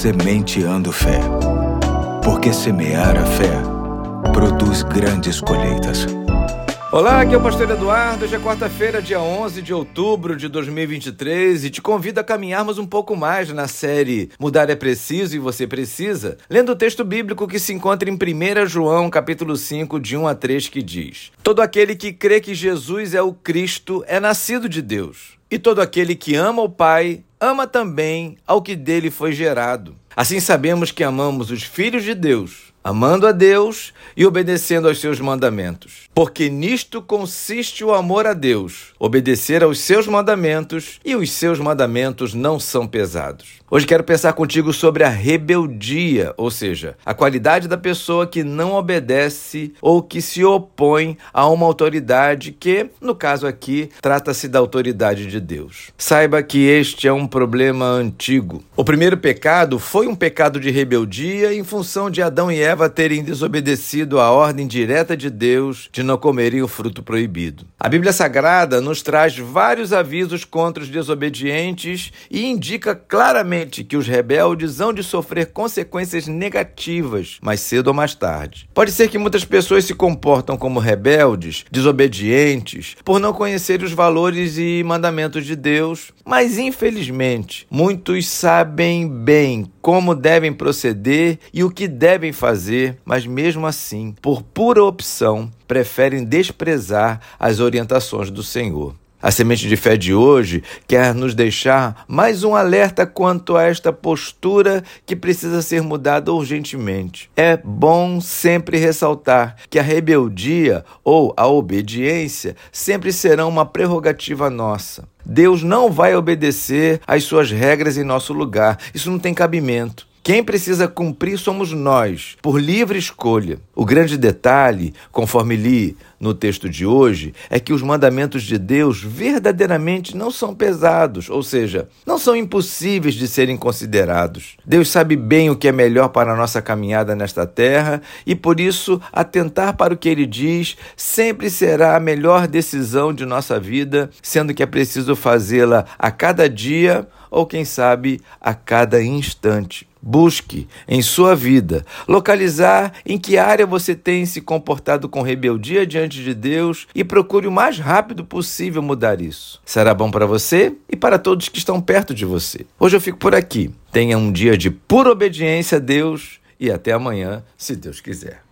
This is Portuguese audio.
Sementeando Fé. Porque semear a fé produz grandes colheitas. Olá, aqui é o Pastor Eduardo. Hoje é quarta-feira, dia 11 de outubro de 2023 e te convido a caminharmos um pouco mais na série Mudar é Preciso e Você Precisa, lendo o texto bíblico que se encontra em 1 João, capítulo 5, de 1 a 3, que diz: Todo aquele que crê que Jesus é o Cristo é nascido de Deus. E todo aquele que ama o Pai, ama também ao que dele foi gerado. Assim sabemos que amamos os filhos de Deus amando a Deus e obedecendo aos seus mandamentos. Porque nisto consiste o amor a Deus, obedecer aos seus mandamentos, e os seus mandamentos não são pesados. Hoje quero pensar contigo sobre a rebeldia, ou seja, a qualidade da pessoa que não obedece ou que se opõe a uma autoridade que, no caso aqui, trata-se da autoridade de Deus. Saiba que este é um problema antigo. O primeiro pecado foi um pecado de rebeldia em função de Adão e Eva terem desobedecido a ordem direta de Deus de não comerem o fruto proibido. A Bíblia Sagrada nos traz vários avisos contra os desobedientes e indica claramente que os rebeldes hão de sofrer consequências negativas mais cedo ou mais tarde. Pode ser que muitas pessoas se comportam como rebeldes, desobedientes, por não conhecer os valores e mandamentos de Deus, mas infelizmente muitos sabem bem como devem proceder e o que devem fazer, mas mesmo assim, por pura opção, preferem desprezar as orientações do Senhor. A semente de fé de hoje quer nos deixar mais um alerta quanto a esta postura que precisa ser mudada urgentemente. É bom sempre ressaltar que a rebeldia ou a obediência sempre serão uma prerrogativa nossa. Deus não vai obedecer às suas regras em nosso lugar. Isso não tem cabimento. Quem precisa cumprir somos nós, por livre escolha. O grande detalhe, conforme li no texto de hoje, é que os mandamentos de Deus verdadeiramente não são pesados, ou seja, não são impossíveis de serem considerados. Deus sabe bem o que é melhor para a nossa caminhada nesta terra e, por isso, atentar para o que ele diz sempre será a melhor decisão de nossa vida, sendo que é preciso fazê-la a cada dia ou, quem sabe, a cada instante. Busque em sua vida localizar em que área você tem se comportado com rebeldia diante de Deus e procure o mais rápido possível mudar isso. Será bom para você e para todos que estão perto de você. Hoje eu fico por aqui. Tenha um dia de pura obediência a Deus e até amanhã, se Deus quiser.